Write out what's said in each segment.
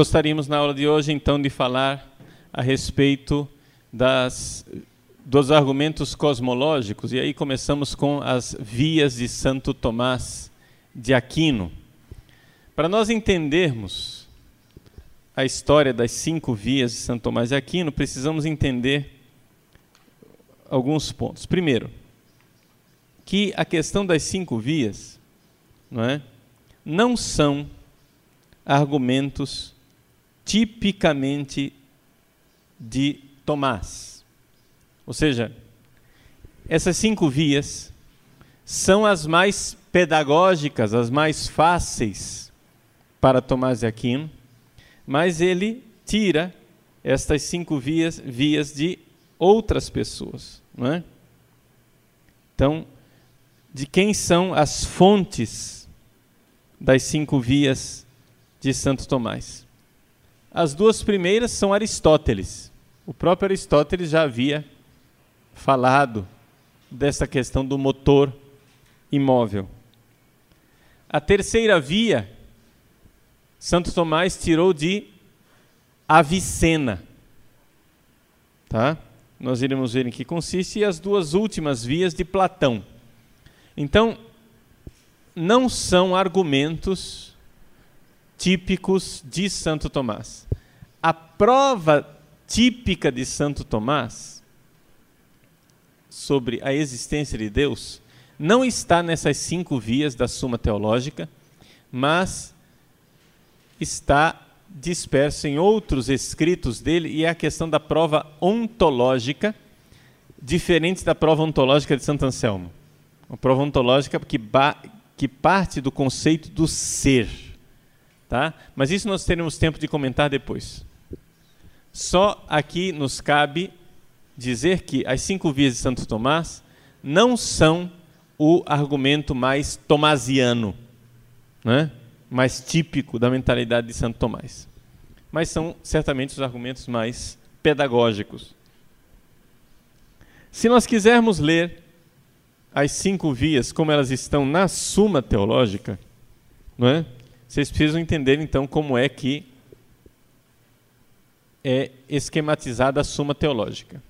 gostaríamos na aula de hoje então de falar a respeito das, dos argumentos cosmológicos, e aí começamos com as vias de Santo Tomás de Aquino. Para nós entendermos a história das cinco vias de Santo Tomás de Aquino, precisamos entender alguns pontos. Primeiro, que a questão das cinco vias não, é, não são argumentos tipicamente de Tomás. Ou seja, essas cinco vias são as mais pedagógicas, as mais fáceis para Tomás de Aquino, mas ele tira estas cinco vias, vias de outras pessoas. Não é? Então, de quem são as fontes das cinco vias de Santo Tomás? As duas primeiras são Aristóteles. O próprio Aristóteles já havia falado dessa questão do motor imóvel. A terceira via, Santo Tomás tirou de Avicena. Tá? Nós iremos ver em que consiste, e as duas últimas vias de Platão. Então, não são argumentos típicos de Santo Tomás. A prova típica de Santo Tomás sobre a existência de Deus não está nessas cinco vias da Suma Teológica, mas está disperso em outros escritos dele e é a questão da prova ontológica, diferente da prova ontológica de Santo Anselmo. Uma prova ontológica que, que parte do conceito do ser Tá? Mas isso nós teremos tempo de comentar depois. Só aqui nos cabe dizer que as cinco vias de Santo Tomás não são o argumento mais tomasiano, né? mais típico da mentalidade de Santo Tomás. Mas são certamente os argumentos mais pedagógicos. Se nós quisermos ler as cinco vias como elas estão na Suma Teológica, não é? Vocês precisam entender então como é que é esquematizada a Suma Teológica.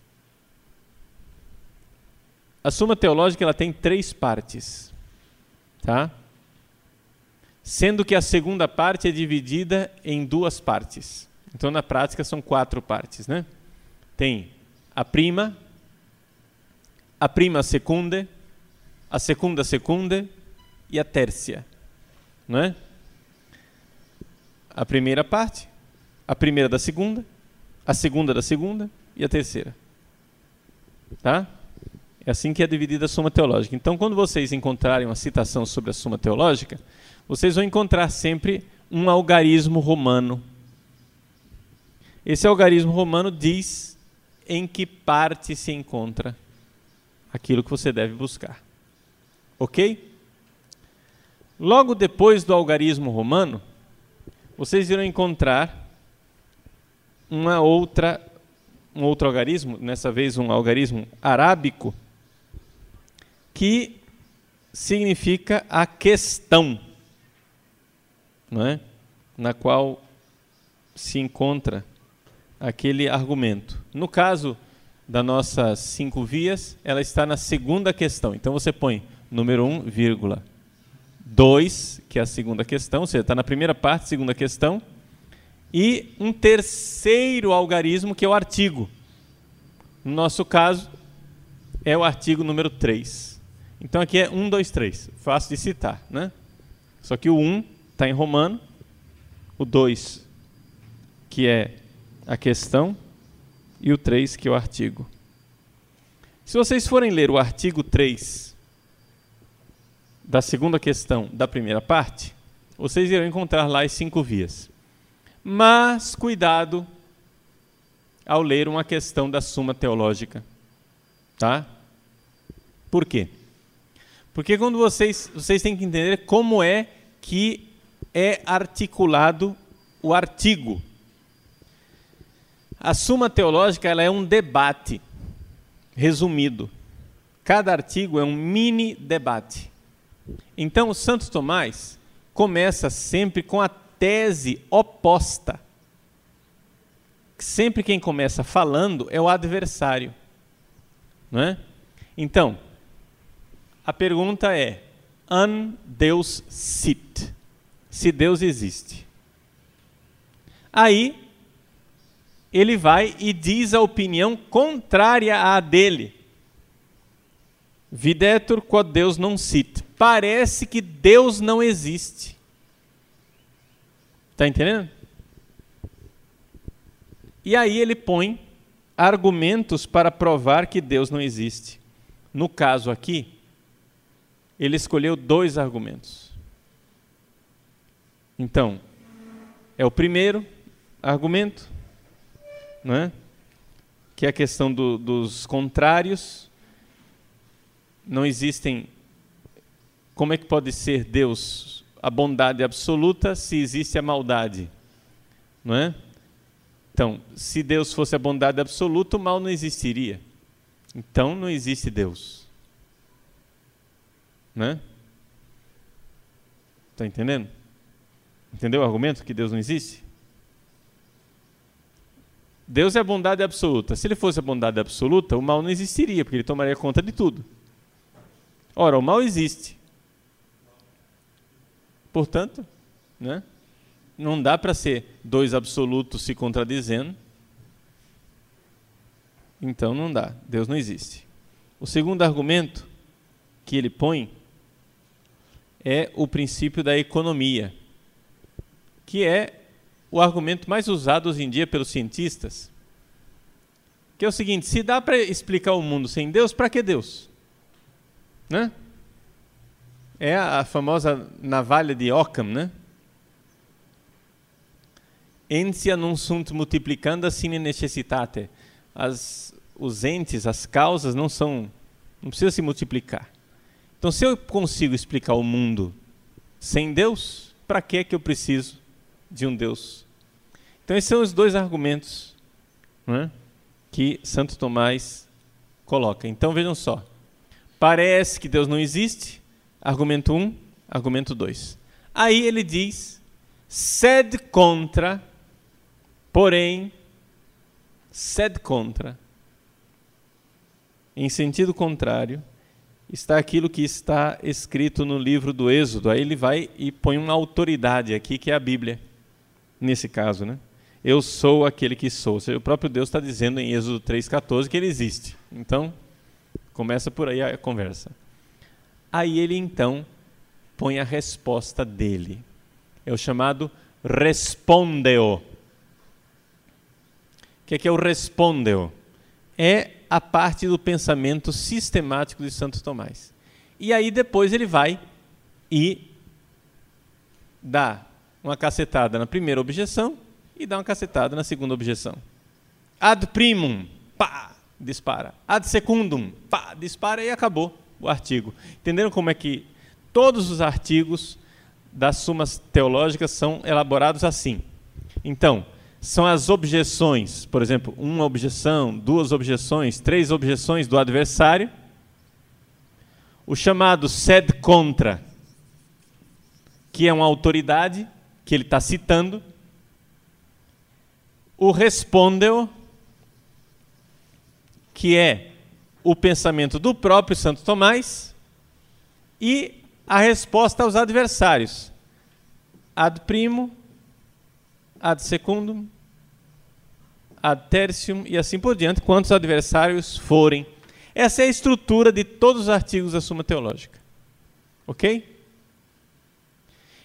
A Suma Teológica ela tem três partes, tá? Sendo que a segunda parte é dividida em duas partes. Então, na prática, são quatro partes, né? Tem a prima, a prima secunde, a segunda secunde e a tércia, não é? A primeira parte, a primeira da segunda, a segunda da segunda e a terceira. Tá? É assim que é dividida a soma teológica. Então, quando vocês encontrarem uma citação sobre a soma teológica, vocês vão encontrar sempre um algarismo romano. Esse algarismo romano diz em que parte se encontra aquilo que você deve buscar. Ok? Logo depois do algarismo romano, vocês irão encontrar uma outra, um outro algarismo, nessa vez um algarismo arábico, que significa a questão, não é? na qual se encontra aquele argumento. No caso das nossas cinco vias, ela está na segunda questão. Então você põe número 1, vírgula, 2, que é a segunda questão, ou seja, está na primeira parte, segunda questão, e um terceiro algarismo, que é o artigo. No nosso caso, é o artigo número 3. Então aqui é 1, 2, 3, fácil de citar. Né? Só que o 1 está em romano, o 2, que é a questão, e o 3, que é o artigo. Se vocês forem ler o artigo 3 da segunda questão da primeira parte, vocês irão encontrar lá as cinco vias. Mas cuidado ao ler uma questão da Suma Teológica. Tá? Por quê? Porque quando vocês, vocês têm que entender como é que é articulado o artigo. A Suma Teológica ela é um debate resumido. Cada artigo é um mini debate. Então, o Santo Tomás começa sempre com a tese oposta sempre quem começa falando é o adversário. Não é? Então, a pergunta é: an Deus sit? Se Deus existe. Aí, ele vai e diz a opinião contrária à dele. Videtur quod Deus não sit. Parece que Deus não existe. Está entendendo? E aí ele põe argumentos para provar que Deus não existe. No caso aqui, ele escolheu dois argumentos. Então, é o primeiro argumento, não é? que é a questão do, dos contrários. Não existem. Como é que pode ser Deus a bondade absoluta se existe a maldade? Não é? Então, se Deus fosse a bondade absoluta, o mal não existiria. Então não existe Deus. Né? Está entendendo? Entendeu o argumento que Deus não existe? Deus é a bondade absoluta. Se ele fosse a bondade absoluta, o mal não existiria, porque ele tomaria conta de tudo. Ora, o mal existe. Portanto, né? não dá para ser dois absolutos se contradizendo. Então não dá, Deus não existe. O segundo argumento que ele põe é o princípio da economia, que é o argumento mais usado hoje em dia pelos cientistas. Que é o seguinte: se dá para explicar o mundo sem Deus, para que Deus? Né? É a famosa navalha de Occam, né? Ensia non sunt multiplicanda sine necessitate. As, os entes, as causas não são, não precisa se multiplicar. Então, se eu consigo explicar o mundo sem Deus, para que é que eu preciso de um Deus? Então, esses são os dois argumentos é, que Santo Tomás coloca. Então, vejam só. Parece que Deus não existe, argumento 1, um, argumento 2. Aí ele diz, sed contra Porém, sed contra, em sentido contrário, está aquilo que está escrito no livro do Êxodo. Aí ele vai e põe uma autoridade aqui, que é a Bíblia, nesse caso, né? Eu sou aquele que sou. Ou seja, o próprio Deus está dizendo em Êxodo 3,14 que ele existe. Então, começa por aí a conversa. Aí ele então põe a resposta dele. É o chamado respondeu que é, que é o respondeu? É a parte do pensamento sistemático de Santo Tomás. E aí depois ele vai e dá uma cacetada na primeira objeção e dá uma cacetada na segunda objeção. Ad primum, pá, dispara. Ad secundum, pá, dispara e acabou o artigo. Entenderam como é que todos os artigos das sumas teológicas são elaborados assim? Então, são as objeções, por exemplo, uma objeção, duas objeções, três objeções do adversário. O chamado sed contra, que é uma autoridade que ele está citando. O respondeu, que é o pensamento do próprio Santo Tomás. E a resposta aos adversários. Ad primo, ad secundum, ad tertium e assim por diante, quantos adversários forem. Essa é a estrutura de todos os artigos da Suma Teológica. Ok?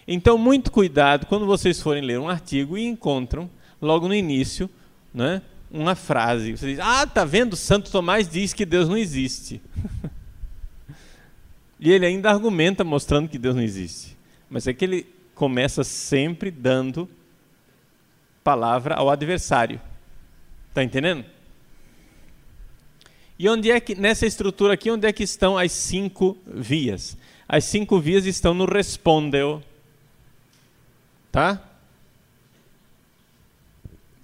Então, muito cuidado quando vocês forem ler um artigo e encontram, logo no início, né, uma frase. Você diz, ah, tá vendo? Santo Tomás diz que Deus não existe. e ele ainda argumenta mostrando que Deus não existe. Mas é que ele começa sempre dando palavra ao adversário. Está entendendo? E onde é que, nessa estrutura aqui, onde é que estão as cinco vias? As cinco vias estão no respondeu. Tá?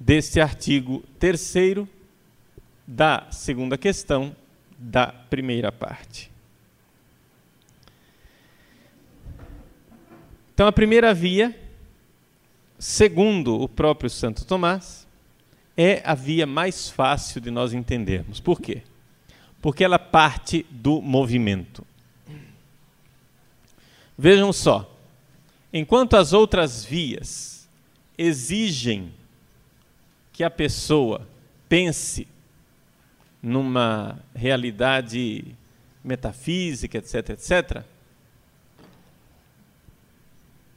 Deste artigo terceiro da segunda questão da primeira parte. Então, a primeira via segundo o próprio Santo Tomás, é a via mais fácil de nós entendermos. Por quê? Porque ela parte do movimento. Vejam só, enquanto as outras vias exigem que a pessoa pense numa realidade metafísica, etc., etc.,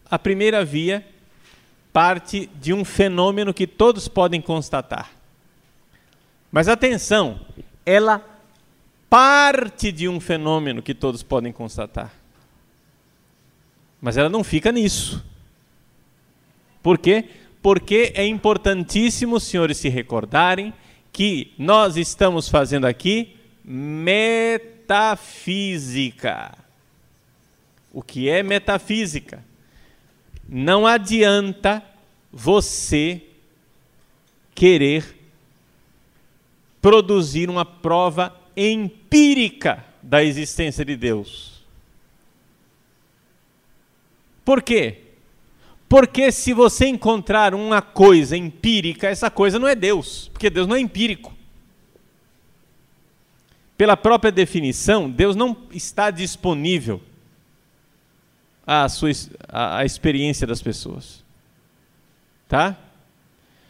a primeira via parte de um fenômeno que todos podem constatar. Mas atenção, ela parte de um fenômeno que todos podem constatar. Mas ela não fica nisso. Por quê? Porque é importantíssimo os senhores se recordarem que nós estamos fazendo aqui metafísica. O que é metafísica? Não adianta você querer produzir uma prova empírica da existência de Deus. Por quê? Porque se você encontrar uma coisa empírica, essa coisa não é Deus, porque Deus não é empírico. Pela própria definição, Deus não está disponível a, sua, a experiência das pessoas. Tá?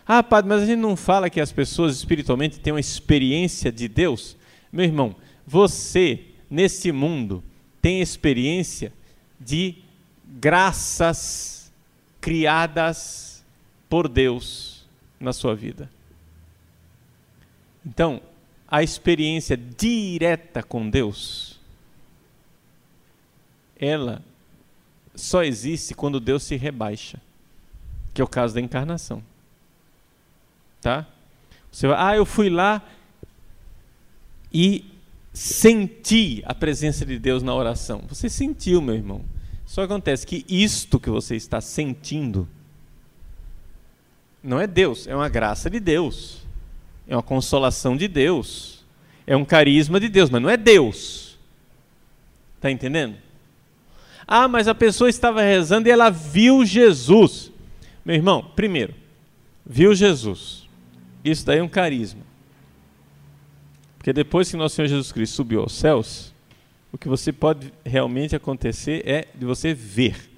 Ah, padre, mas a gente não fala que as pessoas espiritualmente têm uma experiência de Deus? Meu irmão, você, nesse mundo, tem experiência de graças criadas por Deus na sua vida. Então, a experiência direta com Deus, ela só existe quando Deus se rebaixa, que é o caso da encarnação. Tá? Você vai, ah, eu fui lá e senti a presença de Deus na oração. Você sentiu, meu irmão. Só acontece que isto que você está sentindo não é Deus, é uma graça de Deus. É uma consolação de Deus. É um carisma de Deus, mas não é Deus. Está entendendo? Ah, mas a pessoa estava rezando e ela viu Jesus. Meu irmão, primeiro, viu Jesus. Isso daí é um carisma. Porque depois que nosso Senhor Jesus Cristo subiu aos céus, o que você pode realmente acontecer é de você ver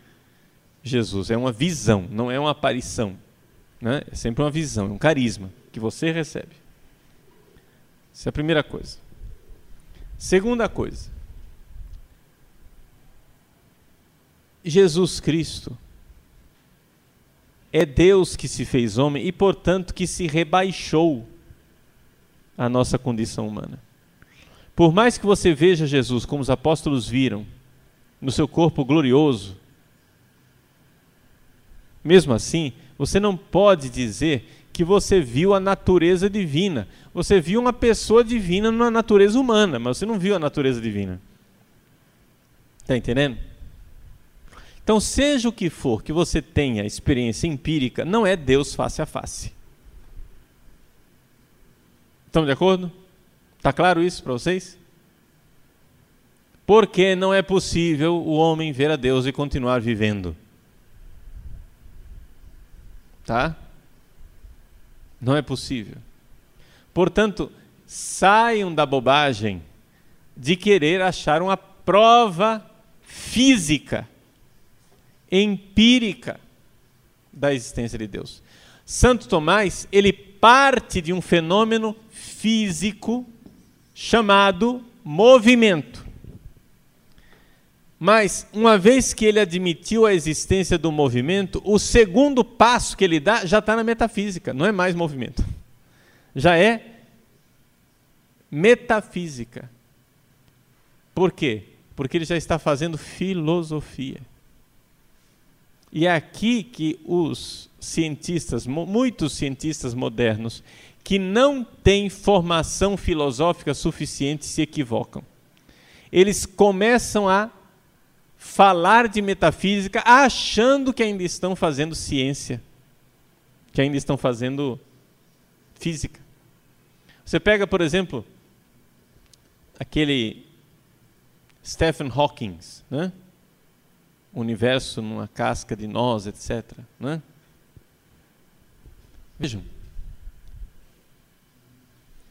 Jesus. É uma visão, não é uma aparição. Né? É sempre uma visão, é um carisma que você recebe. Essa é a primeira coisa. Segunda coisa, Jesus Cristo é Deus que se fez homem e, portanto, que se rebaixou à nossa condição humana. Por mais que você veja Jesus como os apóstolos viram, no seu corpo glorioso, mesmo assim, você não pode dizer que você viu a natureza divina. Você viu uma pessoa divina na natureza humana, mas você não viu a natureza divina. Está entendendo? Então, seja o que for que você tenha experiência empírica, não é Deus face a face. Estamos de acordo? Está claro isso para vocês? Porque não é possível o homem ver a Deus e continuar vivendo. Tá? Não é possível. Portanto, saiam da bobagem de querer achar uma prova física empírica da existência de Deus. Santo Tomás, ele parte de um fenômeno físico chamado movimento. Mas, uma vez que ele admitiu a existência do movimento, o segundo passo que ele dá já está na metafísica, não é mais movimento. Já é metafísica. Por quê? Porque ele já está fazendo filosofia. E é aqui que os cientistas, muitos cientistas modernos, que não têm formação filosófica suficiente, se equivocam. Eles começam a falar de metafísica achando que ainda estão fazendo ciência, que ainda estão fazendo física. Você pega, por exemplo, aquele Stephen Hawking, né? universo numa casca de nós, etc. Né? Vejam,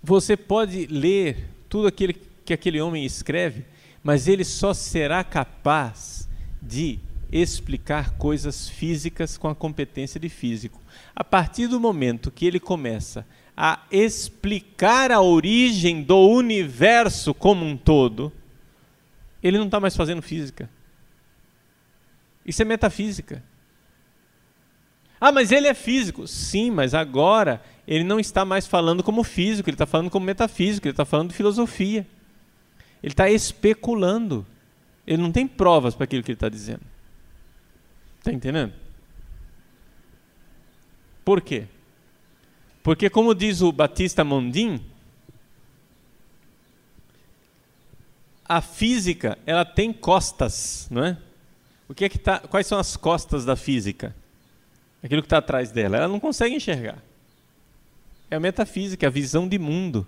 você pode ler tudo aquilo que aquele homem escreve, mas ele só será capaz de explicar coisas físicas com a competência de físico. A partir do momento que ele começa a explicar a origem do universo como um todo, ele não está mais fazendo física. Isso é metafísica. Ah, mas ele é físico. Sim, mas agora ele não está mais falando como físico, ele está falando como metafísico, ele está falando de filosofia. Ele está especulando. Ele não tem provas para aquilo que ele está dizendo. Está entendendo? Por quê? Porque, como diz o Batista Mondin, a física ela tem costas, não é? O que é que tá, quais são as costas da física? Aquilo que está atrás dela. Ela não consegue enxergar. É a metafísica, a visão de mundo.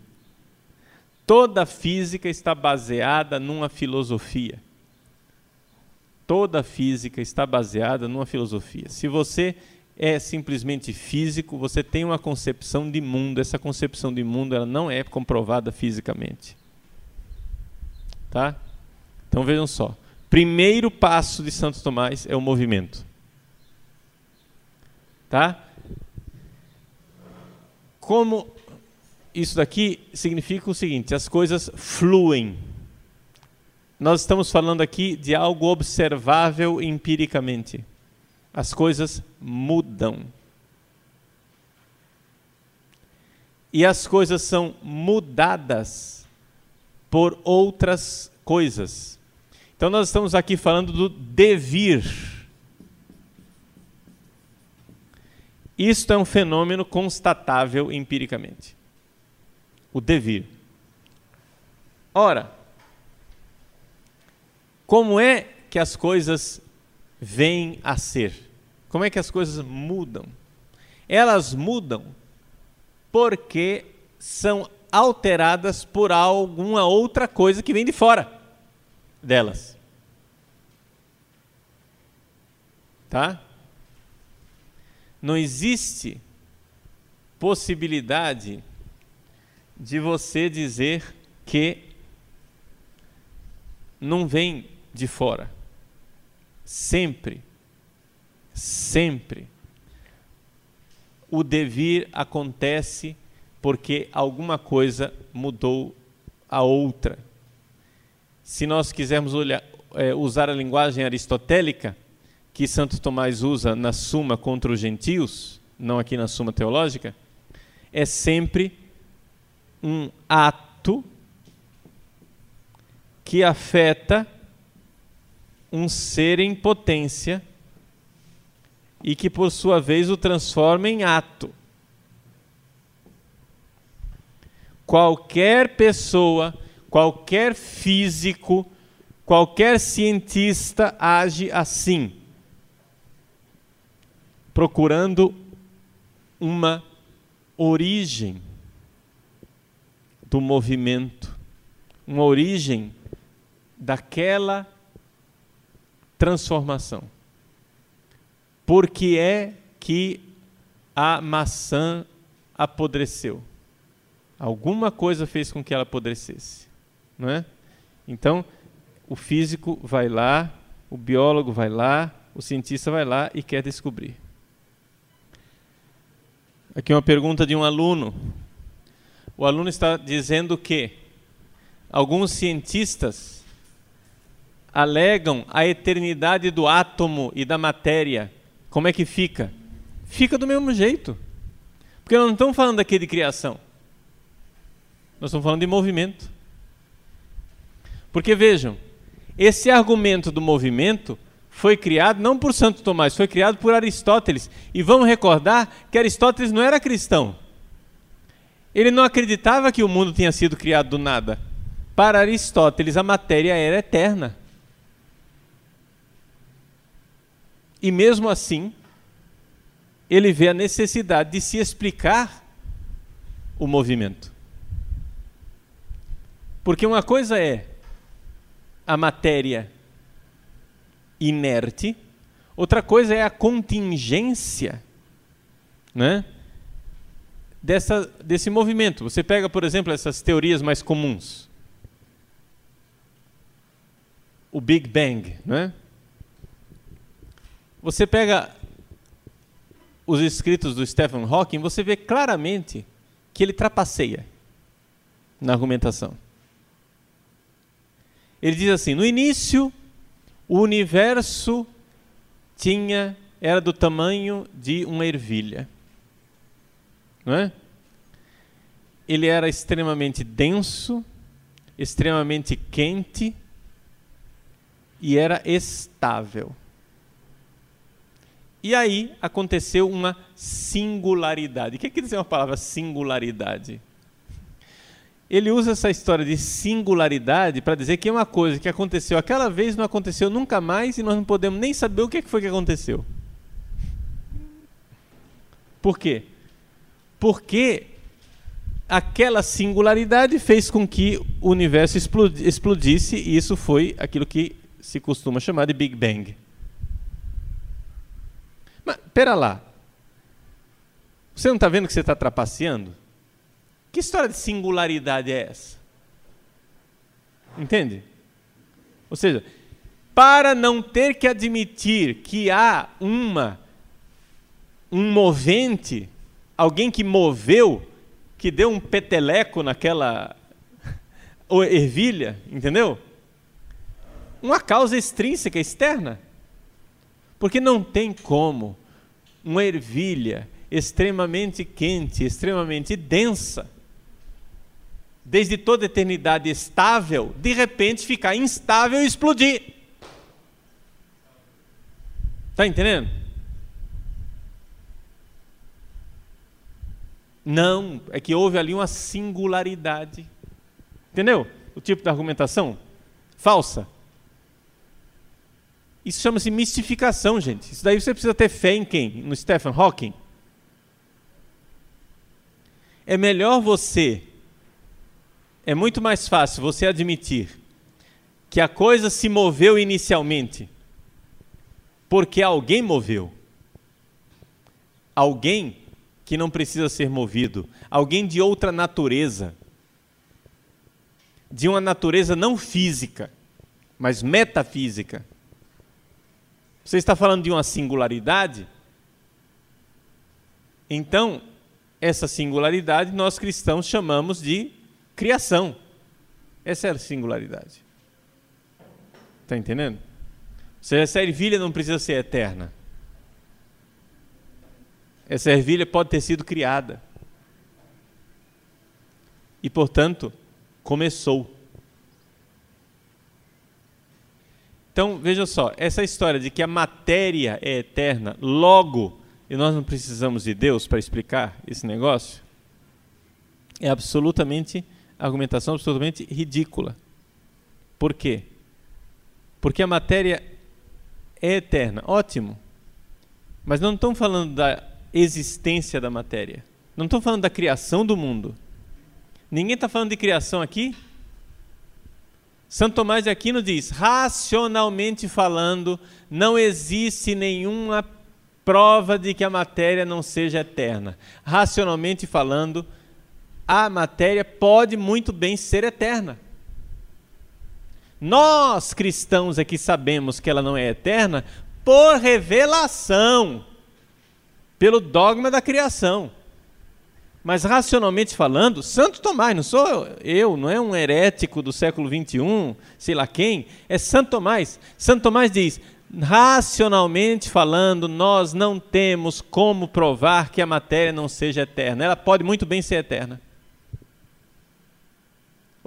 Toda física está baseada numa filosofia. Toda física está baseada numa filosofia. Se você é simplesmente físico, você tem uma concepção de mundo. Essa concepção de mundo ela não é comprovada fisicamente. Tá? Então vejam só. Primeiro passo de Santo Tomás é o movimento. Tá? Como isso daqui significa o seguinte: as coisas fluem. Nós estamos falando aqui de algo observável empiricamente. As coisas mudam. E as coisas são mudadas por outras coisas. Então nós estamos aqui falando do devir. Isto é um fenômeno constatável empiricamente. O devir. Ora, como é que as coisas vêm a ser? Como é que as coisas mudam? Elas mudam porque são alteradas por alguma outra coisa que vem de fora delas. Tá? Não existe possibilidade de você dizer que não vem de fora. Sempre, sempre, o devir acontece porque alguma coisa mudou a outra. Se nós quisermos olhar, é, usar a linguagem aristotélica, que Santo Tomás usa na Suma contra os gentios, não aqui na Suma teológica, é sempre um ato que afeta um ser em potência e que, por sua vez, o transforma em ato. Qualquer pessoa, qualquer físico, qualquer cientista age assim procurando uma origem do movimento, uma origem daquela transformação. Por que é que a maçã apodreceu? Alguma coisa fez com que ela apodrecesse, não é? Então, o físico vai lá, o biólogo vai lá, o cientista vai lá e quer descobrir. Aqui uma pergunta de um aluno. O aluno está dizendo que alguns cientistas alegam a eternidade do átomo e da matéria. Como é que fica? Fica do mesmo jeito. Porque nós não estamos falando aqui de criação. Nós estamos falando de movimento. Porque vejam, esse argumento do movimento foi criado não por Santo Tomás, foi criado por Aristóteles. E vamos recordar que Aristóteles não era cristão. Ele não acreditava que o mundo tinha sido criado do nada. Para Aristóteles, a matéria era eterna. E mesmo assim, ele vê a necessidade de se explicar o movimento. Porque uma coisa é a matéria inerte, outra coisa é a contingência né, dessa, desse movimento. Você pega, por exemplo, essas teorias mais comuns. O Big Bang, não é? Você pega os escritos do Stephen Hawking, você vê claramente que ele trapaceia na argumentação. Ele diz assim: no início, o universo tinha era do tamanho de uma ervilha. Não é? Ele era extremamente denso, extremamente quente e era estável. E aí aconteceu uma singularidade. O que quer dizer uma palavra singularidade? Ele usa essa história de singularidade para dizer que é uma coisa que aconteceu aquela vez, não aconteceu nunca mais e nós não podemos nem saber o que foi que aconteceu. Por quê? Porque aquela singularidade fez com que o universo explodisse e isso foi aquilo que se costuma chamar de Big Bang. Mas, pera lá. Você não está vendo que você está trapaceando? Que história de singularidade é essa? Entende? Ou seja, para não ter que admitir que há uma um movente, alguém que moveu, que deu um peteleco naquela ervilha, entendeu? Uma causa extrínseca, externa. Porque não tem como uma ervilha extremamente quente, extremamente densa, desde toda eternidade estável, de repente ficar instável e explodir. Está entendendo? Não, é que houve ali uma singularidade. Entendeu? O tipo de argumentação falsa. Isso chama-se mistificação, gente. Isso daí você precisa ter fé em quem? No Stephen Hawking? É melhor você. É muito mais fácil você admitir que a coisa se moveu inicialmente porque alguém moveu. Alguém que não precisa ser movido, alguém de outra natureza, de uma natureza não física, mas metafísica. Você está falando de uma singularidade? Então, essa singularidade nós cristãos chamamos de criação. Essa é a singularidade. Está entendendo? Ou seja, essa ervilha não precisa ser eterna. Essa ervilha pode ter sido criada. E, portanto, começou. Então, veja só, essa história de que a matéria é eterna, logo, e nós não precisamos de Deus para explicar esse negócio, é absolutamente, argumentação absolutamente ridícula. Por quê? Porque a matéria é eterna. Ótimo. Mas não estamos falando da existência da matéria. Não estou falando da criação do mundo. Ninguém está falando de criação aqui? Santo Tomás de Aquino diz: racionalmente falando, não existe nenhuma prova de que a matéria não seja eterna. Racionalmente falando, a matéria pode muito bem ser eterna. Nós cristãos aqui sabemos que ela não é eterna por revelação pelo dogma da criação. Mas racionalmente falando, Santo Tomás, não sou eu, não é um herético do século 21, sei lá quem, é Santo Tomás. Santo Tomás diz: racionalmente falando, nós não temos como provar que a matéria não seja eterna. Ela pode muito bem ser eterna.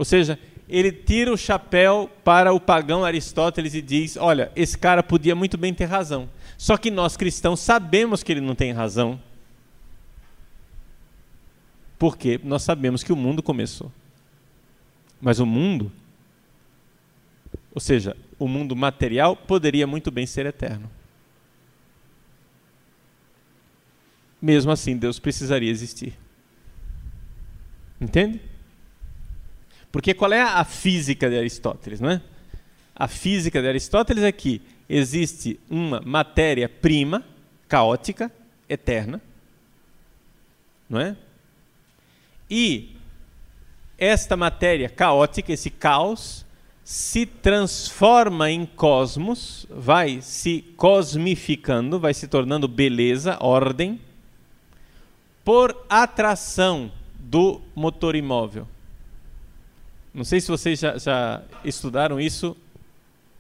Ou seja, ele tira o chapéu para o pagão Aristóteles e diz: olha, esse cara podia muito bem ter razão. Só que nós cristãos sabemos que ele não tem razão. Porque nós sabemos que o mundo começou. Mas o mundo, ou seja, o mundo material, poderia muito bem ser eterno. Mesmo assim, Deus precisaria existir. Entende? Porque qual é a física de Aristóteles, não é? A física de Aristóteles é que existe uma matéria-prima, caótica, eterna, não é? E esta matéria caótica, esse caos, se transforma em cosmos, vai se cosmificando, vai se tornando beleza, ordem, por atração do motor imóvel. Não sei se vocês já, já estudaram isso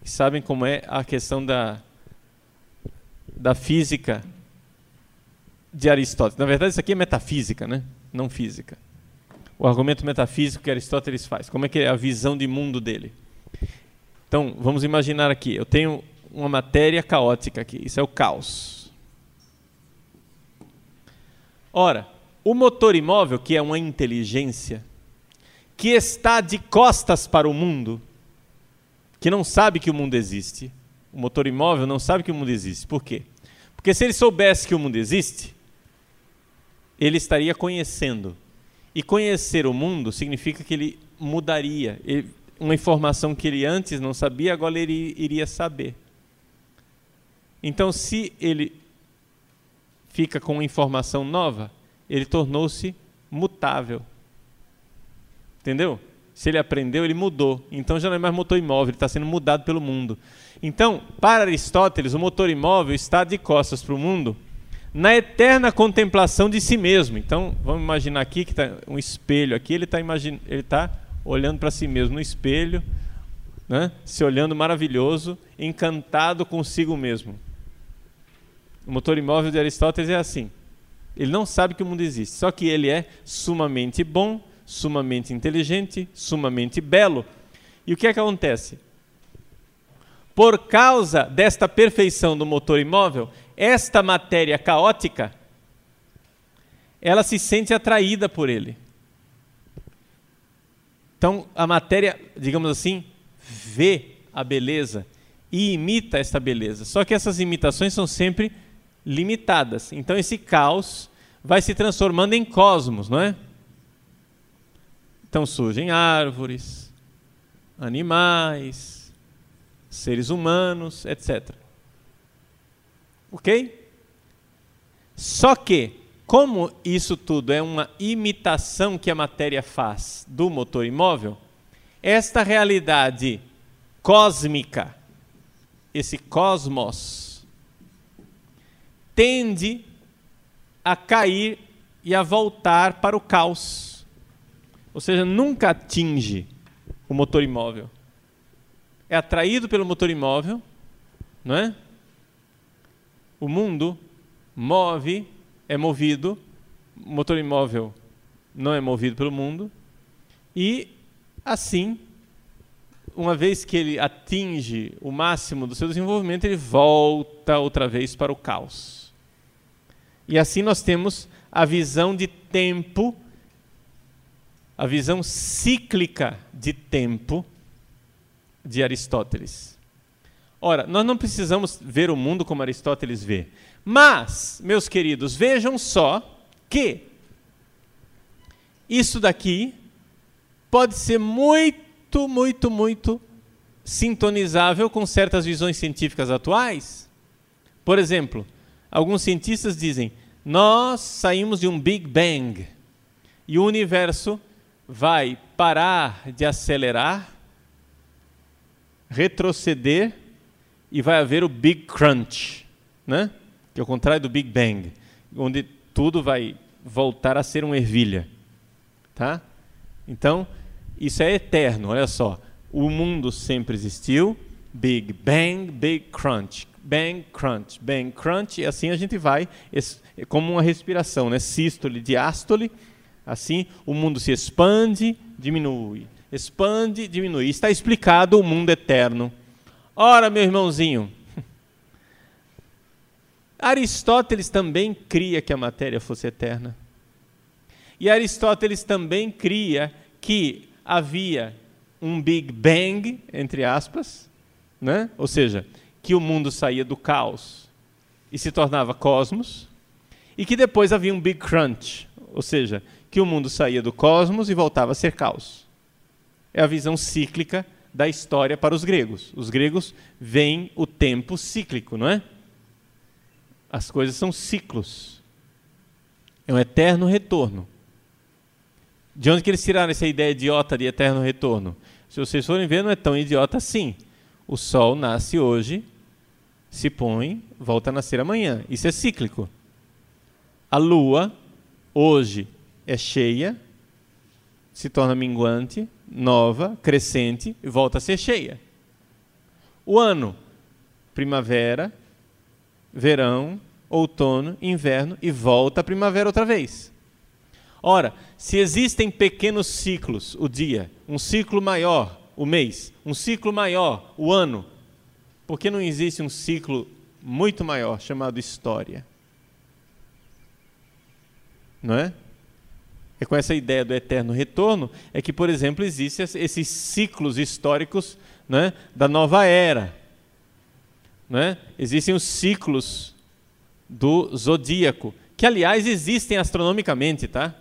e sabem como é a questão da, da física de Aristóteles. Na verdade, isso aqui é metafísica, né? não física. O argumento metafísico que Aristóteles faz. Como é que é a visão de mundo dele? Então, vamos imaginar aqui. Eu tenho uma matéria caótica aqui. Isso é o caos. Ora, o motor imóvel, que é uma inteligência, que está de costas para o mundo, que não sabe que o mundo existe. O motor imóvel não sabe que o mundo existe. Por quê? Porque se ele soubesse que o mundo existe, ele estaria conhecendo. E conhecer o mundo significa que ele mudaria. Ele, uma informação que ele antes não sabia, agora ele iria saber. Então, se ele fica com informação nova, ele tornou-se mutável. Entendeu? Se ele aprendeu, ele mudou. Então já não é mais motor imóvel, ele está sendo mudado pelo mundo. Então, para Aristóteles, o motor imóvel está de costas para o mundo na eterna contemplação de si mesmo. Então, vamos imaginar aqui que está um espelho aqui, ele está ele tá olhando para si mesmo no espelho, né? se olhando maravilhoso, encantado consigo mesmo. O motor imóvel de Aristóteles é assim. Ele não sabe que o mundo existe, só que ele é sumamente bom, sumamente inteligente, sumamente belo. E o que, é que acontece? Por causa desta perfeição do motor imóvel, esta matéria caótica, ela se sente atraída por ele. Então, a matéria, digamos assim, vê a beleza e imita esta beleza. Só que essas imitações são sempre limitadas. Então, esse caos vai se transformando em cosmos, não é? Então surgem árvores, animais, seres humanos, etc. Ok? Só que, como isso tudo é uma imitação que a matéria faz do motor imóvel, esta realidade cósmica, esse cosmos, tende a cair e a voltar para o caos. Ou seja, nunca atinge o motor imóvel. É atraído pelo motor imóvel, não é? O mundo move, é movido, o motor imóvel não é movido pelo mundo, e assim, uma vez que ele atinge o máximo do seu desenvolvimento, ele volta outra vez para o caos. E assim nós temos a visão de tempo a visão cíclica de tempo de Aristóteles. Ora, nós não precisamos ver o mundo como Aristóteles vê. Mas, meus queridos, vejam só que isso daqui pode ser muito, muito, muito sintonizável com certas visões científicas atuais. Por exemplo, alguns cientistas dizem: nós saímos de um Big Bang e o universo vai parar de acelerar, retroceder e vai haver o Big Crunch, né? que é o contrário do Big Bang, onde tudo vai voltar a ser uma ervilha. Tá? Então, isso é eterno, olha só. O mundo sempre existiu, Big Bang, Big Crunch. Bang, crunch, bang, crunch, e assim a gente vai, como uma respiração, né? sístole, diástole, Assim, o mundo se expande, diminui, expande, diminui. Está explicado o mundo eterno. Ora, meu irmãozinho, Aristóteles também cria que a matéria fosse eterna. E Aristóteles também cria que havia um Big Bang, entre aspas, né? ou seja, que o mundo saía do caos e se tornava cosmos, e que depois havia um Big Crunch, ou seja, que o mundo saía do cosmos e voltava a ser caos. É a visão cíclica da história para os gregos. Os gregos veem o tempo cíclico, não é? As coisas são ciclos. É um eterno retorno. De onde que eles tiraram essa ideia idiota de eterno retorno? Se vocês forem ver, não é tão idiota assim. O Sol nasce hoje, se põe, volta a nascer amanhã. Isso é cíclico. A Lua, hoje, é cheia, se torna minguante, nova, crescente e volta a ser cheia. O ano, primavera, verão, outono, inverno e volta a primavera outra vez. Ora, se existem pequenos ciclos, o dia, um ciclo maior, o mês, um ciclo maior, o ano, por que não existe um ciclo muito maior chamado história? Não é? É com essa ideia do eterno retorno é que, por exemplo, existem esses ciclos históricos né, da nova era. Né? Existem os ciclos do zodíaco, que aliás existem astronomicamente, tá?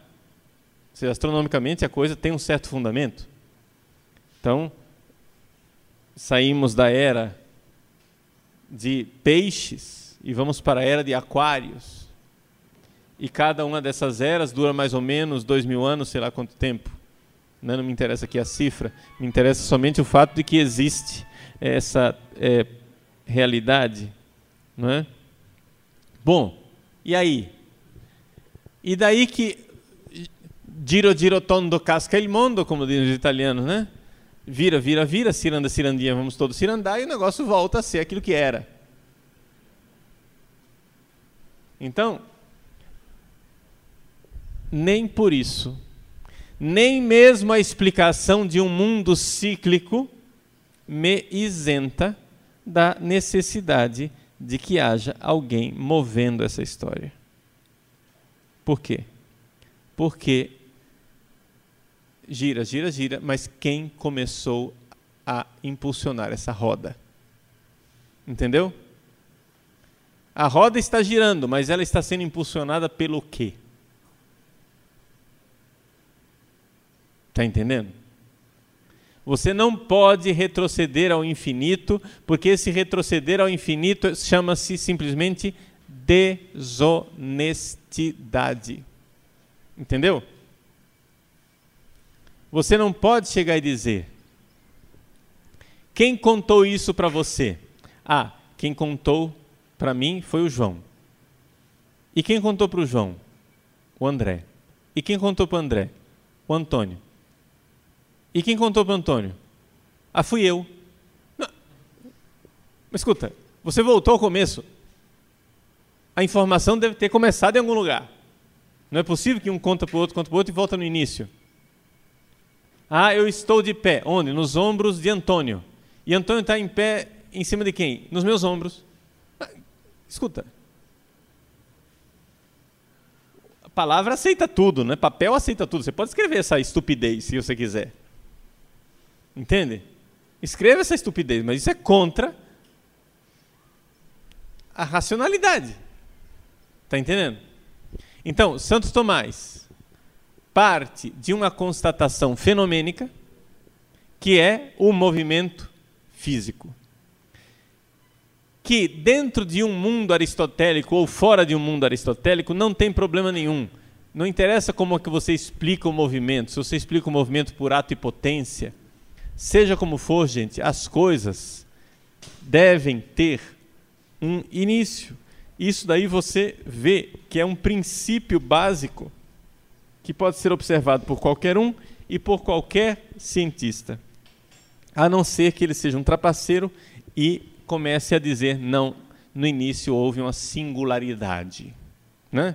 Se astronomicamente a coisa tem um certo fundamento. Então, saímos da era de peixes e vamos para a era de aquários. E cada uma dessas eras dura mais ou menos dois mil anos, sei lá quanto tempo. Né? Não me interessa aqui a cifra, me interessa somente o fato de que existe essa é, realidade. Não é? Bom, e aí? E daí que giro giro tondo casca il mondo, como dizem os italianos, né? Vira, vira, vira, ciranda, cirandinha, vamos todos cirandar, e o negócio volta a ser aquilo que era. Então, nem por isso, nem mesmo a explicação de um mundo cíclico me isenta da necessidade de que haja alguém movendo essa história. Por quê? Porque gira, gira, gira, mas quem começou a impulsionar essa roda? Entendeu? A roda está girando, mas ela está sendo impulsionada pelo quê? Está entendendo? Você não pode retroceder ao infinito, porque esse retroceder ao infinito chama-se simplesmente desonestidade. Entendeu? Você não pode chegar e dizer: Quem contou isso para você? Ah, quem contou para mim foi o João. E quem contou para o João? O André. E quem contou para o André? O Antônio. E quem contou para o Antônio? Ah, fui eu. Não. Mas escuta, você voltou ao começo. A informação deve ter começado em algum lugar. Não é possível que um conta para o outro, conta para o outro e volta no início. Ah, eu estou de pé. Onde? Nos ombros de Antônio. E Antônio está em pé em cima de quem? Nos meus ombros. Ah, escuta. A palavra aceita tudo, né? Papel aceita tudo. Você pode escrever essa estupidez se você quiser. Entende? Escreva essa estupidez, mas isso é contra a racionalidade. Está entendendo? Então, Santo Tomás parte de uma constatação fenomênica que é o movimento físico. Que dentro de um mundo aristotélico ou fora de um mundo aristotélico não tem problema nenhum. Não interessa como é que você explica o movimento, se você explica o movimento por ato e potência, Seja como for, gente, as coisas devem ter um início. Isso daí você vê que é um princípio básico que pode ser observado por qualquer um e por qualquer cientista, a não ser que ele seja um trapaceiro e comece a dizer não, no início houve uma singularidade, né?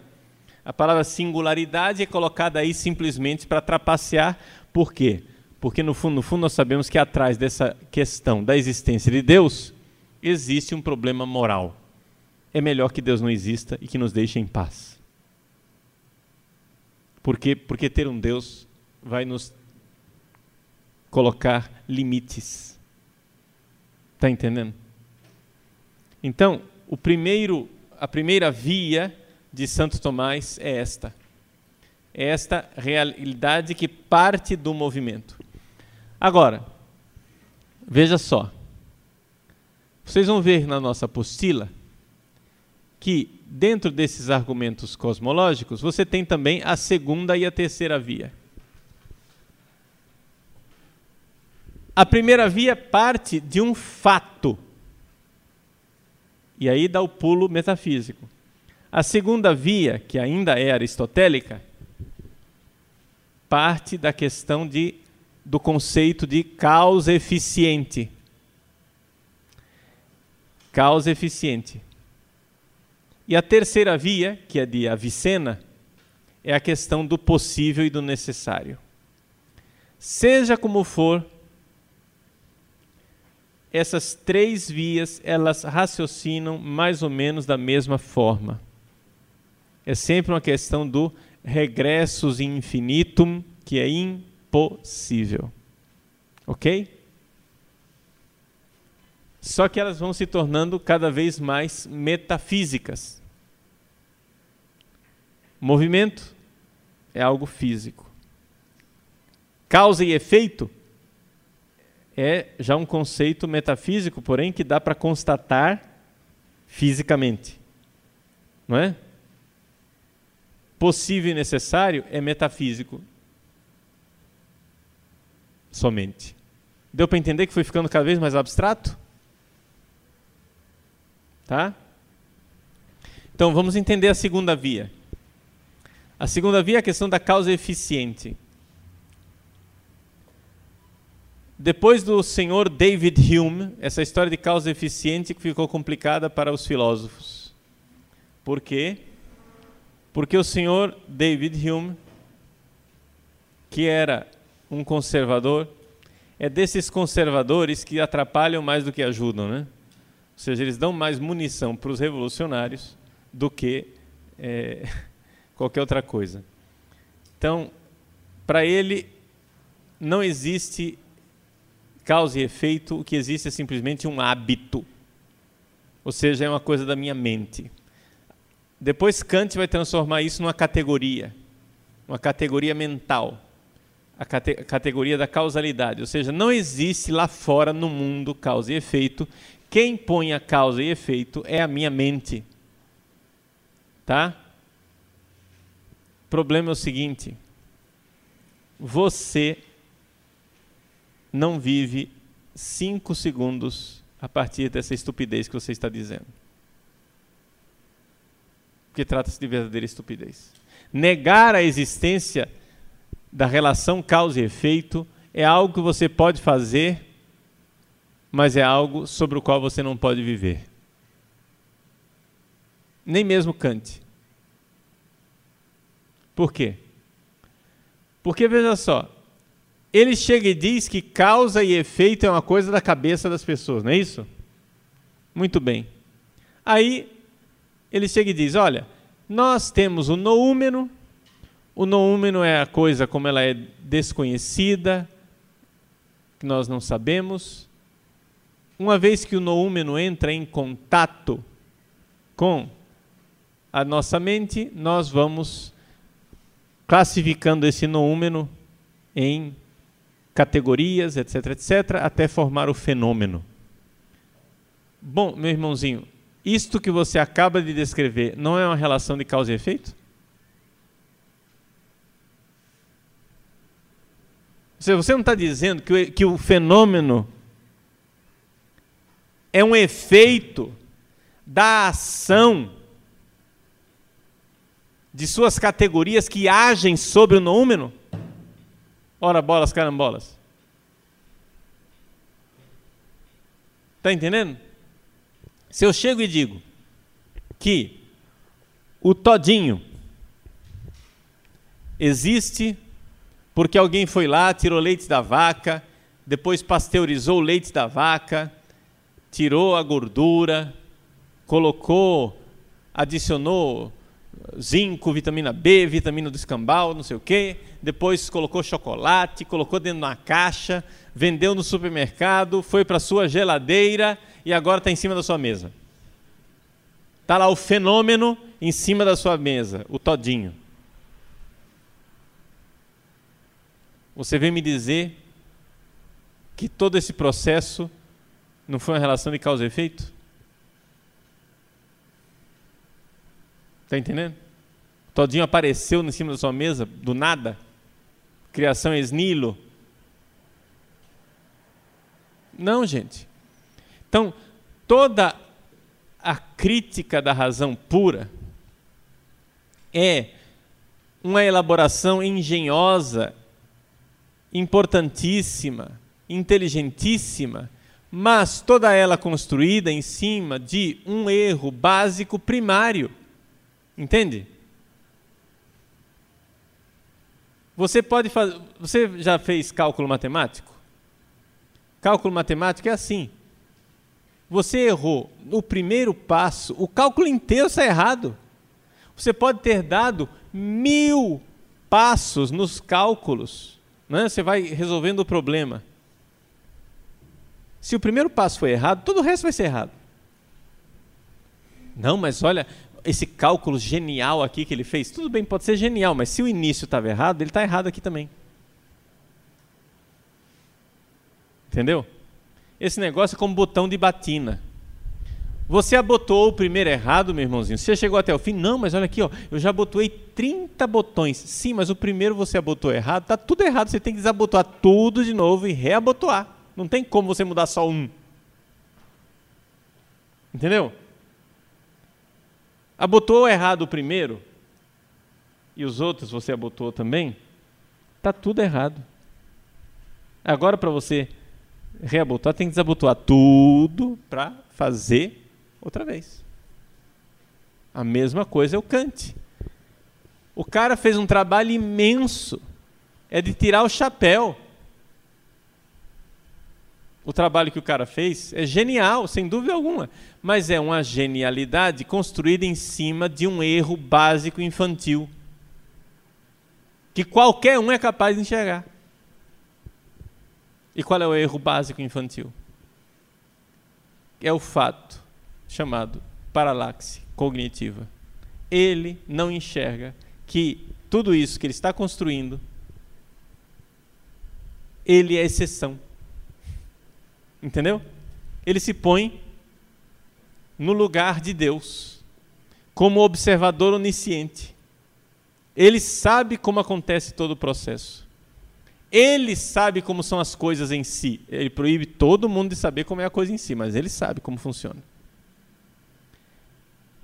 A palavra singularidade é colocada aí simplesmente para trapacear, por quê? Porque no fundo, no fundo nós sabemos que atrás dessa questão da existência de Deus existe um problema moral. É melhor que Deus não exista e que nos deixe em paz. Porque, porque ter um Deus vai nos colocar limites. Está entendendo? Então, o primeiro, a primeira via de Santo Tomás é esta. É esta realidade que parte do movimento. Agora, veja só. Vocês vão ver na nossa apostila que, dentro desses argumentos cosmológicos, você tem também a segunda e a terceira via. A primeira via parte de um fato. E aí dá o pulo metafísico. A segunda via, que ainda é aristotélica, parte da questão de do conceito de causa eficiente. Causa eficiente. E a terceira via, que é de Avicena, é a questão do possível e do necessário. Seja como for, essas três vias, elas raciocinam mais ou menos da mesma forma. É sempre uma questão do regressus infinitum, que é impossível. Ok? Só que elas vão se tornando cada vez mais metafísicas. Movimento é algo físico. Causa e efeito é já um conceito metafísico, porém que dá para constatar fisicamente. Não é? Possível e necessário é metafísico. Somente. Deu para entender que foi ficando cada vez mais abstrato? Tá? Então vamos entender a segunda via. A segunda via é a questão da causa eficiente. Depois do senhor David Hume, essa história de causa eficiente ficou complicada para os filósofos. Por quê? Porque o senhor David Hume, que era um conservador, é desses conservadores que atrapalham mais do que ajudam, né? Ou seja, eles dão mais munição para os revolucionários do que é, qualquer outra coisa. Então, para ele, não existe causa e efeito, o que existe é simplesmente um hábito. Ou seja, é uma coisa da minha mente. Depois Kant vai transformar isso numa categoria, uma categoria mental, a cate categoria da causalidade. Ou seja, não existe lá fora no mundo causa e efeito quem põe a causa e efeito é a minha mente. Tá? O problema é o seguinte: você não vive cinco segundos a partir dessa estupidez que você está dizendo. Porque trata-se de verdadeira estupidez. Negar a existência da relação causa e efeito é algo que você pode fazer mas é algo sobre o qual você não pode viver. Nem mesmo Kant. Por quê? Porque veja só, ele chega e diz que causa e efeito é uma coisa da cabeça das pessoas, não é isso? Muito bem. Aí ele chega e diz: olha, nós temos o noúmeno, o noúmeno é a coisa como ela é desconhecida, que nós não sabemos, uma vez que o noúmeno entra em contato com a nossa mente, nós vamos classificando esse noúmeno em categorias, etc, etc, até formar o fenômeno. Bom, meu irmãozinho, isto que você acaba de descrever não é uma relação de causa e efeito? Você não está dizendo que o, que o fenômeno é um efeito da ação de suas categorias que agem sobre o noúmeno? Ora, bolas, carambolas. Está entendendo? Se eu chego e digo que o todinho existe porque alguém foi lá, tirou leite da vaca, depois pasteurizou o leite da vaca, tirou a gordura, colocou, adicionou zinco, vitamina B, vitamina do escambau, não sei o quê, depois colocou chocolate, colocou dentro de uma caixa, vendeu no supermercado, foi para sua geladeira e agora está em cima da sua mesa. Está lá o fenômeno em cima da sua mesa, o todinho. Você vem me dizer que todo esse processo não foi uma relação de causa e efeito? Está entendendo? Todinho apareceu em cima da sua mesa, do nada. Criação ex nihilo. Não, gente. Então, toda a crítica da razão pura é uma elaboração engenhosa, importantíssima, inteligentíssima, mas toda ela construída em cima de um erro básico primário. Entende? Você pode fazer. Você já fez cálculo matemático? Cálculo matemático é assim. Você errou no primeiro passo, o cálculo inteiro está errado. Você pode ter dado mil passos nos cálculos. Né? Você vai resolvendo o problema. Se o primeiro passo foi errado, todo o resto vai ser errado. Não, mas olha, esse cálculo genial aqui que ele fez, tudo bem, pode ser genial, mas se o início estava errado, ele está errado aqui também. Entendeu? Esse negócio é como botão de batina. Você abotou o primeiro errado, meu irmãozinho. Você chegou até o fim? Não, mas olha aqui, ó, eu já abotoei 30 botões. Sim, mas o primeiro você abotou errado, tá tudo errado. Você tem que desabotoar tudo de novo e reabotoar. Não tem como você mudar só um. Entendeu? Abotou errado o primeiro e os outros você abotou também, tá tudo errado. Agora para você reabotoar, tem que desabotoar tudo para fazer outra vez. A mesma coisa é o Kant. O cara fez um trabalho imenso. É de tirar o chapéu. O trabalho que o cara fez é genial, sem dúvida alguma, mas é uma genialidade construída em cima de um erro básico infantil que qualquer um é capaz de enxergar. E qual é o erro básico infantil? É o fato chamado paralaxe cognitiva. Ele não enxerga que tudo isso que ele está construindo, ele é exceção. Entendeu? Ele se põe no lugar de Deus, como observador onisciente. Ele sabe como acontece todo o processo. Ele sabe como são as coisas em si. Ele proíbe todo mundo de saber como é a coisa em si, mas ele sabe como funciona.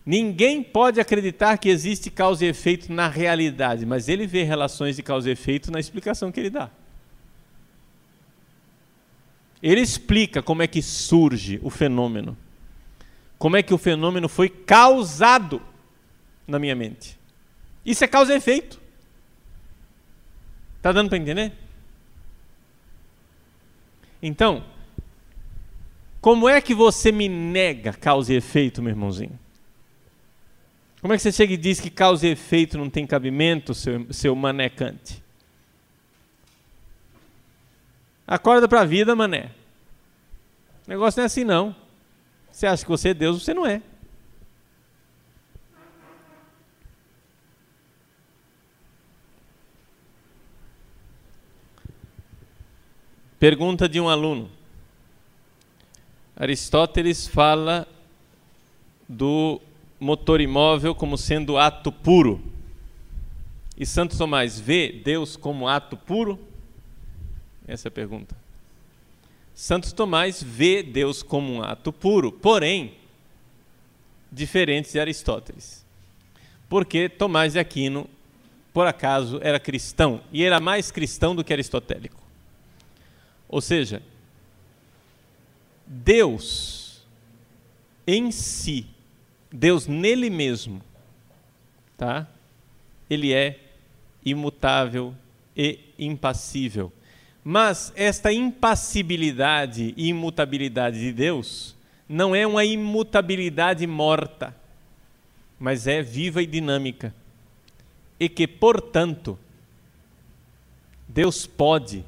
Ninguém pode acreditar que existe causa e efeito na realidade, mas ele vê relações de causa e efeito na explicação que ele dá. Ele explica como é que surge o fenômeno. Como é que o fenômeno foi causado na minha mente. Isso é causa e efeito. Está dando para entender? Então, como é que você me nega causa e efeito, meu irmãozinho? Como é que você chega e diz que causa e efeito não tem cabimento, seu, seu manecante? Acorda para a vida, mané. O negócio não é assim, não. Você acha que você é Deus, você não é. Pergunta de um aluno. Aristóteles fala do motor imóvel como sendo ato puro. E Santo Tomás vê Deus como ato puro? Essa é a pergunta. Santo Tomás vê Deus como um ato puro, porém, diferente de Aristóteles. Porque Tomás de Aquino, por acaso, era cristão, e era mais cristão do que aristotélico. Ou seja, Deus em si Deus nele mesmo, tá? Ele é imutável e impassível. Mas esta impassibilidade e imutabilidade de Deus não é uma imutabilidade morta, mas é viva e dinâmica. E que, portanto, Deus pode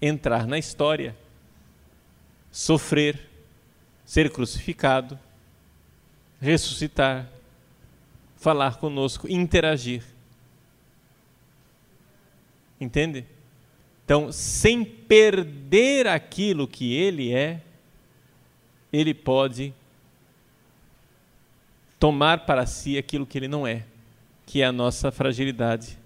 entrar na história, sofrer, ser crucificado, ressuscitar, falar conosco, interagir. Entende? Então, sem perder aquilo que ele é, ele pode tomar para si aquilo que ele não é, que é a nossa fragilidade.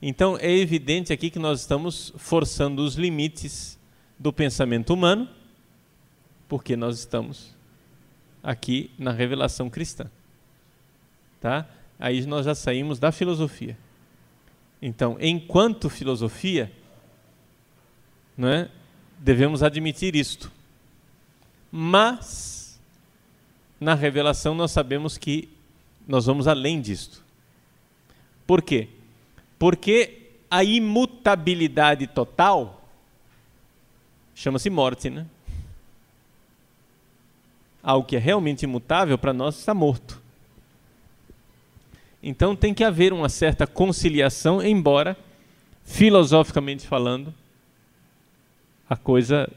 Então, é evidente aqui que nós estamos forçando os limites do pensamento humano, porque nós estamos aqui na revelação cristã. Tá? Aí nós já saímos da filosofia. Então, enquanto filosofia, né, devemos admitir isto. Mas, na revelação, nós sabemos que nós vamos além disto. Por quê? Porque a imutabilidade total chama-se morte, né? Algo que é realmente imutável para nós está morto. Então tem que haver uma certa conciliação, embora, filosoficamente falando, a coisa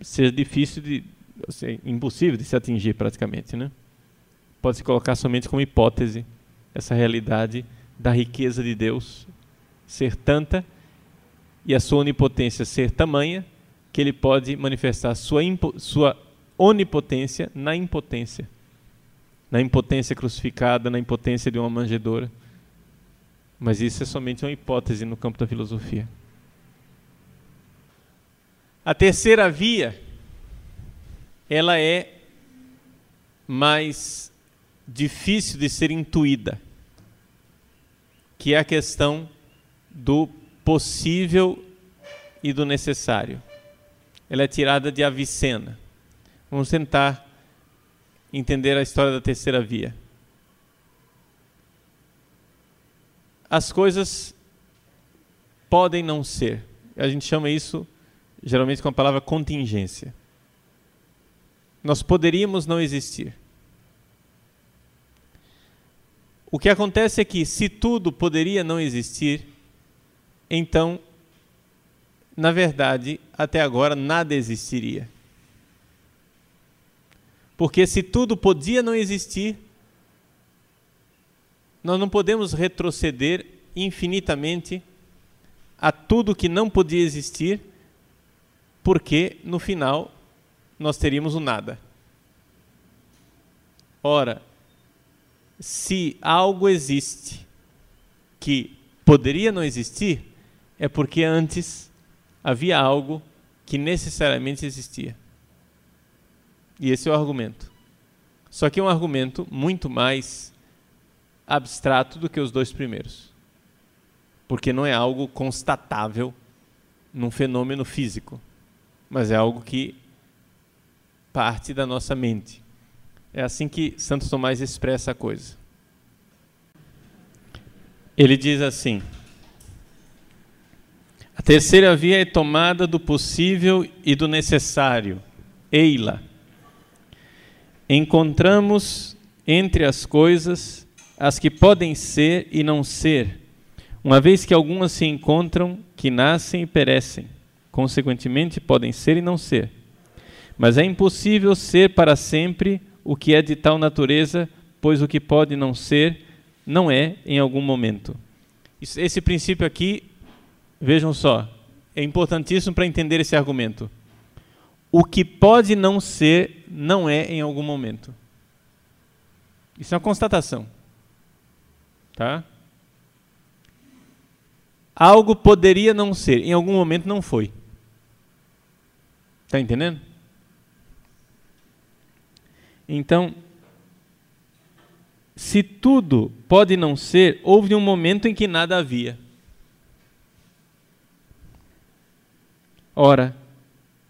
seja difícil de. Assim, impossível de se atingir praticamente. Né? Pode se colocar somente como hipótese essa realidade da riqueza de Deus ser tanta e a sua onipotência ser tamanha que ele pode manifestar sua, sua onipotência na impotência na impotência crucificada, na impotência de uma manjedoura. Mas isso é somente uma hipótese no campo da filosofia. A terceira via, ela é mais difícil de ser intuída, que é a questão do possível e do necessário. Ela é tirada de Avicena. Vamos tentar entender a história da terceira via. As coisas podem não ser. A gente chama isso geralmente com a palavra contingência. Nós poderíamos não existir. O que acontece é que, se tudo poderia não existir, então, na verdade, até agora nada existiria. Porque se tudo podia não existir, nós não podemos retroceder infinitamente a tudo que não podia existir, porque no final nós teríamos o nada. Ora, se algo existe que poderia não existir, é porque antes havia algo que necessariamente existia. E esse é o argumento. Só que é um argumento muito mais abstrato do que os dois primeiros. Porque não é algo constatável num fenômeno físico, mas é algo que parte da nossa mente. É assim que Santo Tomás expressa a coisa. Ele diz assim: A terceira via é tomada do possível e do necessário, eila encontramos entre as coisas as que podem ser e não ser, uma vez que algumas se encontram que nascem e perecem, consequentemente podem ser e não ser. Mas é impossível ser para sempre o que é de tal natureza, pois o que pode não ser, não é em algum momento. Esse princípio aqui, vejam só, é importantíssimo para entender esse argumento. O que pode não ser não é em algum momento. Isso é uma constatação. Tá? Algo poderia não ser, em algum momento não foi. Está entendendo? Então, se tudo pode não ser, houve um momento em que nada havia. Ora,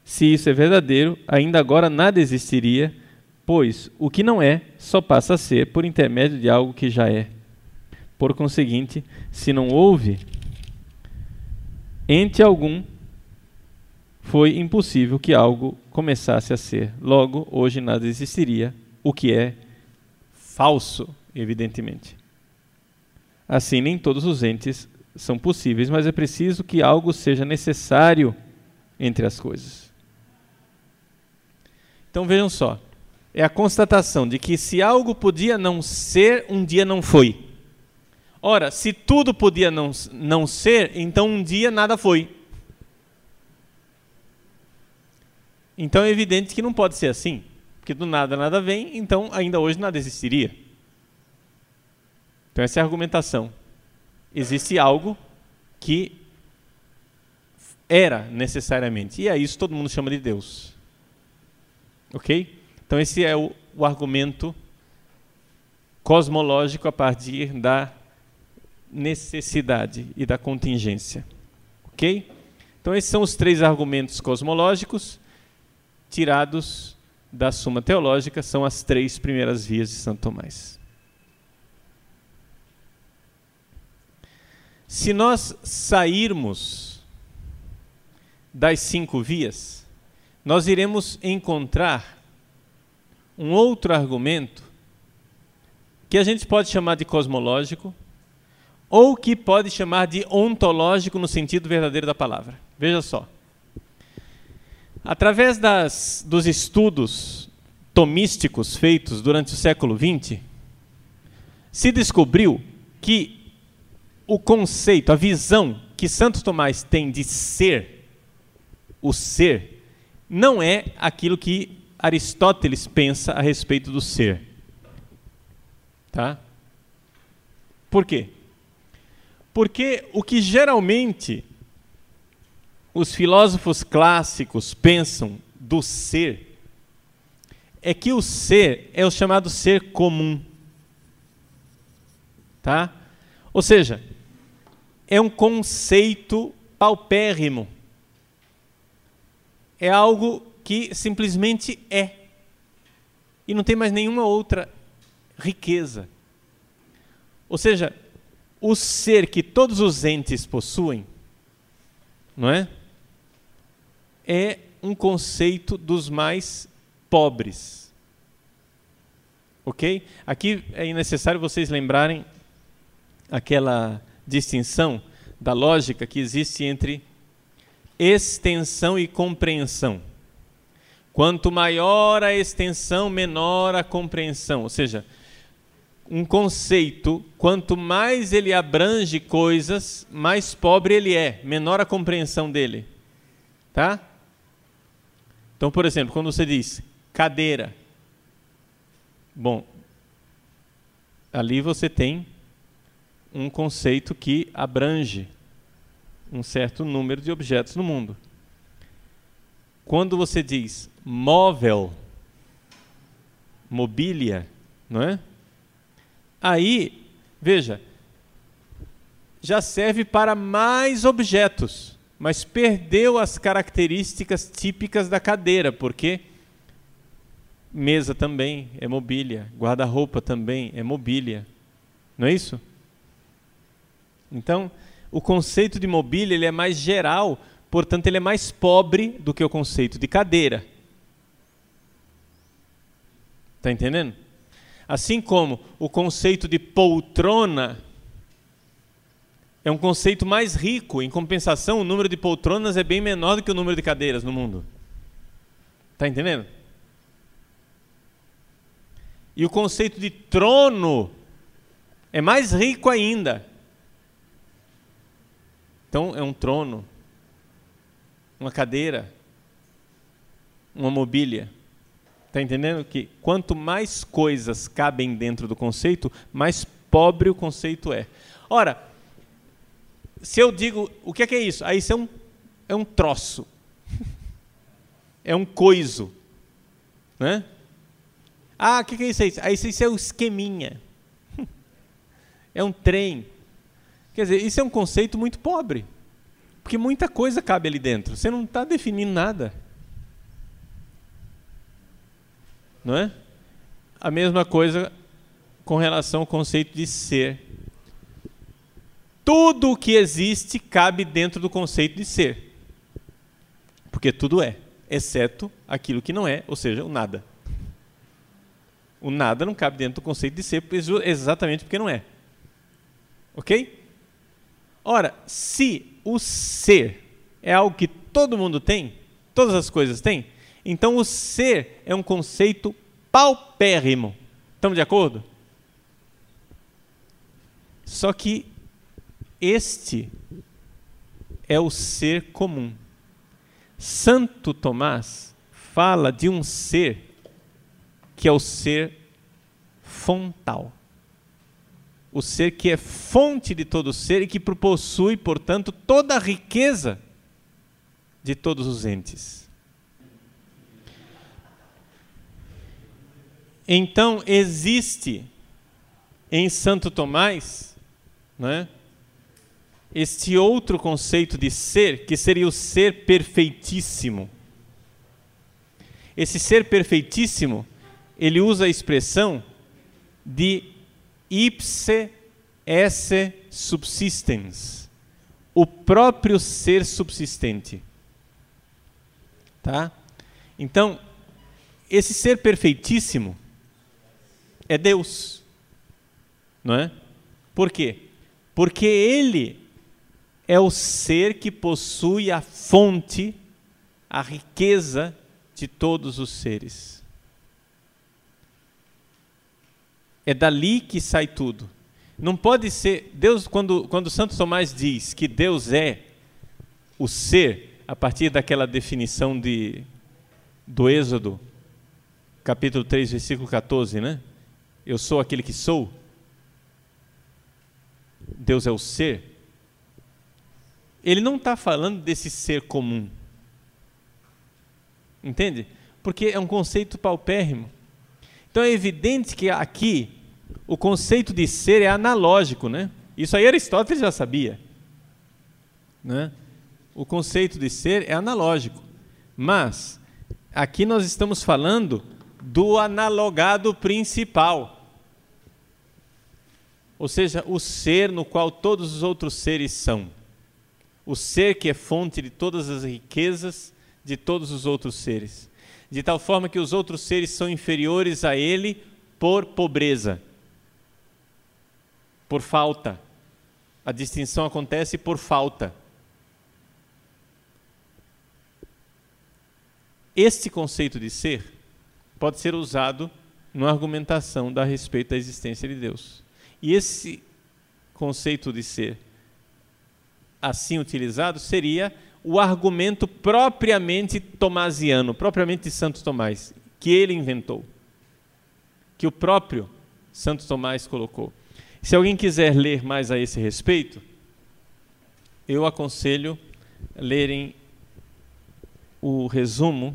se isso é verdadeiro, ainda agora nada existiria, pois o que não é só passa a ser por intermédio de algo que já é. Por conseguinte, se não houve ente algum, foi impossível que algo começasse a ser. Logo, hoje nada existiria, o que é falso, evidentemente. Assim, nem todos os entes são possíveis, mas é preciso que algo seja necessário entre as coisas. Então vejam só, é a constatação de que se algo podia não ser, um dia não foi. Ora, se tudo podia não, não ser, então um dia nada foi. Então é evidente que não pode ser assim, porque do nada nada vem, então ainda hoje nada existiria. Então essa é a argumentação. Existe algo que era necessariamente. E a isso todo mundo chama de Deus. Ok? Então, esse é o, o argumento cosmológico a partir da necessidade e da contingência. Ok? Então, esses são os três argumentos cosmológicos tirados da Suma Teológica, são as três primeiras vias de Santo Tomás. Se nós sairmos das cinco vias, nós iremos encontrar um outro argumento que a gente pode chamar de cosmológico ou que pode chamar de ontológico no sentido verdadeiro da palavra. Veja só. Através das, dos estudos tomísticos feitos durante o século XX, se descobriu que o conceito, a visão que Santo Tomás tem de ser, o ser, não é aquilo que Aristóteles pensa a respeito do ser. Tá? Por quê? Porque o que geralmente os filósofos clássicos pensam do ser é que o ser é o chamado ser comum. Tá? Ou seja, é um conceito paupérrimo. É algo que simplesmente é. E não tem mais nenhuma outra riqueza. Ou seja, o ser que todos os entes possuem, não é? É um conceito dos mais pobres. Ok? Aqui é necessário vocês lembrarem aquela distinção da lógica que existe entre extensão e compreensão. Quanto maior a extensão, menor a compreensão. Ou seja, um conceito, quanto mais ele abrange coisas, mais pobre ele é, menor a compreensão dele. Tá? Então, por exemplo, quando você diz cadeira, bom, ali você tem um conceito que abrange um certo número de objetos no mundo. Quando você diz móvel, mobília, não é? Aí, veja, já serve para mais objetos, mas perdeu as características típicas da cadeira, porque mesa também é mobília, guarda-roupa também é mobília. Não é isso? Então, o conceito de mobília ele é mais geral, portanto, ele é mais pobre do que o conceito de cadeira. Está entendendo? Assim como o conceito de poltrona é um conceito mais rico, em compensação, o número de poltronas é bem menor do que o número de cadeiras no mundo. Está entendendo? E o conceito de trono é mais rico ainda. Então, é um trono, uma cadeira, uma mobília. Está entendendo que quanto mais coisas cabem dentro do conceito, mais pobre o conceito é. Ora, se eu digo, o que é, que é isso? Aí isso é um, é um troço. é um coiso. Né? Ah, o que, que é isso aí? Aí isso é um esqueminha. é um trem. Quer dizer, isso é um conceito muito pobre. Porque muita coisa cabe ali dentro. Você não está definindo nada. Não é? A mesma coisa com relação ao conceito de ser. Tudo o que existe cabe dentro do conceito de ser. Porque tudo é, exceto aquilo que não é, ou seja, o nada. O nada não cabe dentro do conceito de ser exatamente porque não é. Ok? Ora, se o ser é algo que todo mundo tem, todas as coisas têm, então o ser é um conceito paupérrimo. Estamos de acordo? Só que este é o ser comum. Santo Tomás fala de um ser que é o ser fontal o ser que é fonte de todo ser e que possui, portanto, toda a riqueza de todos os entes. Então existe em Santo Tomás, né, este outro conceito de ser, que seria o ser perfeitíssimo. Esse ser perfeitíssimo, ele usa a expressão de ipse esse subsistens, o próprio ser subsistente. Tá? Então, esse ser perfeitíssimo é Deus. Não é? Por quê? Porque ele é o ser que possui a fonte, a riqueza de todos os seres. É dali que sai tudo. Não pode ser. Deus, quando, quando Santo Tomás diz que Deus é o ser, a partir daquela definição de, do Êxodo, capítulo 3, versículo 14, né? Eu sou aquele que sou. Deus é o ser. Ele não está falando desse ser comum. Entende? Porque é um conceito paupérrimo. Então é evidente que aqui o conceito de ser é analógico, né? Isso aí Aristóteles já sabia. Né? O conceito de ser é analógico. Mas aqui nós estamos falando do analogado principal. Ou seja, o ser no qual todos os outros seres são. O ser que é fonte de todas as riquezas de todos os outros seres, de tal forma que os outros seres são inferiores a ele por pobreza, por falta. A distinção acontece por falta. Este conceito de ser pode ser usado na argumentação da respeito da existência de Deus. E esse conceito de ser assim utilizado seria o argumento propriamente tomasiano, propriamente de Santo Tomás, que ele inventou, que o próprio Santo Tomás colocou. Se alguém quiser ler mais a esse respeito, eu aconselho lerem o resumo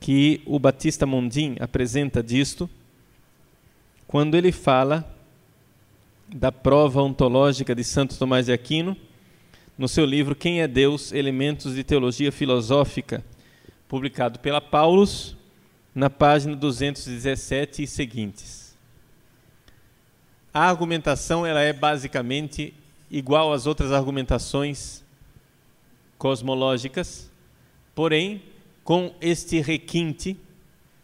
que o Batista Mondin apresenta disto, quando ele fala da prova ontológica de Santo Tomás de Aquino no seu livro Quem é Deus? Elementos de Teologia Filosófica, publicado pela Paulus, na página 217 e seguintes. A argumentação ela é basicamente igual às outras argumentações cosmológicas, porém com este requinte,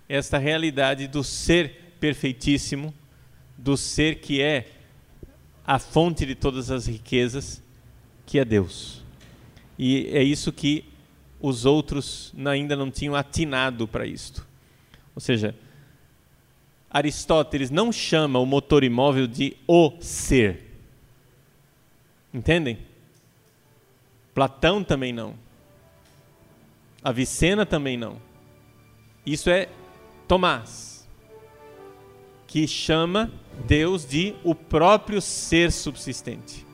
esta realidade do ser perfeitíssimo, do ser que é a fonte de todas as riquezas que é Deus. E é isso que os outros ainda não tinham atinado para isto. Ou seja, Aristóteles não chama o motor imóvel de o ser. Entendem? Platão também não. Avicena também não. Isso é Tomás, que chama Deus de o próprio ser subsistente.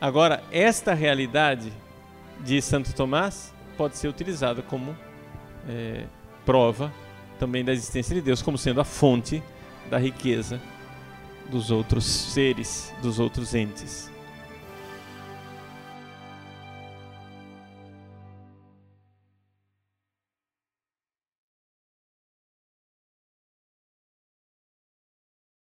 Agora, esta realidade de Santo Tomás pode ser utilizada como é, prova também da existência de Deus, como sendo a fonte da riqueza dos outros seres, dos outros entes.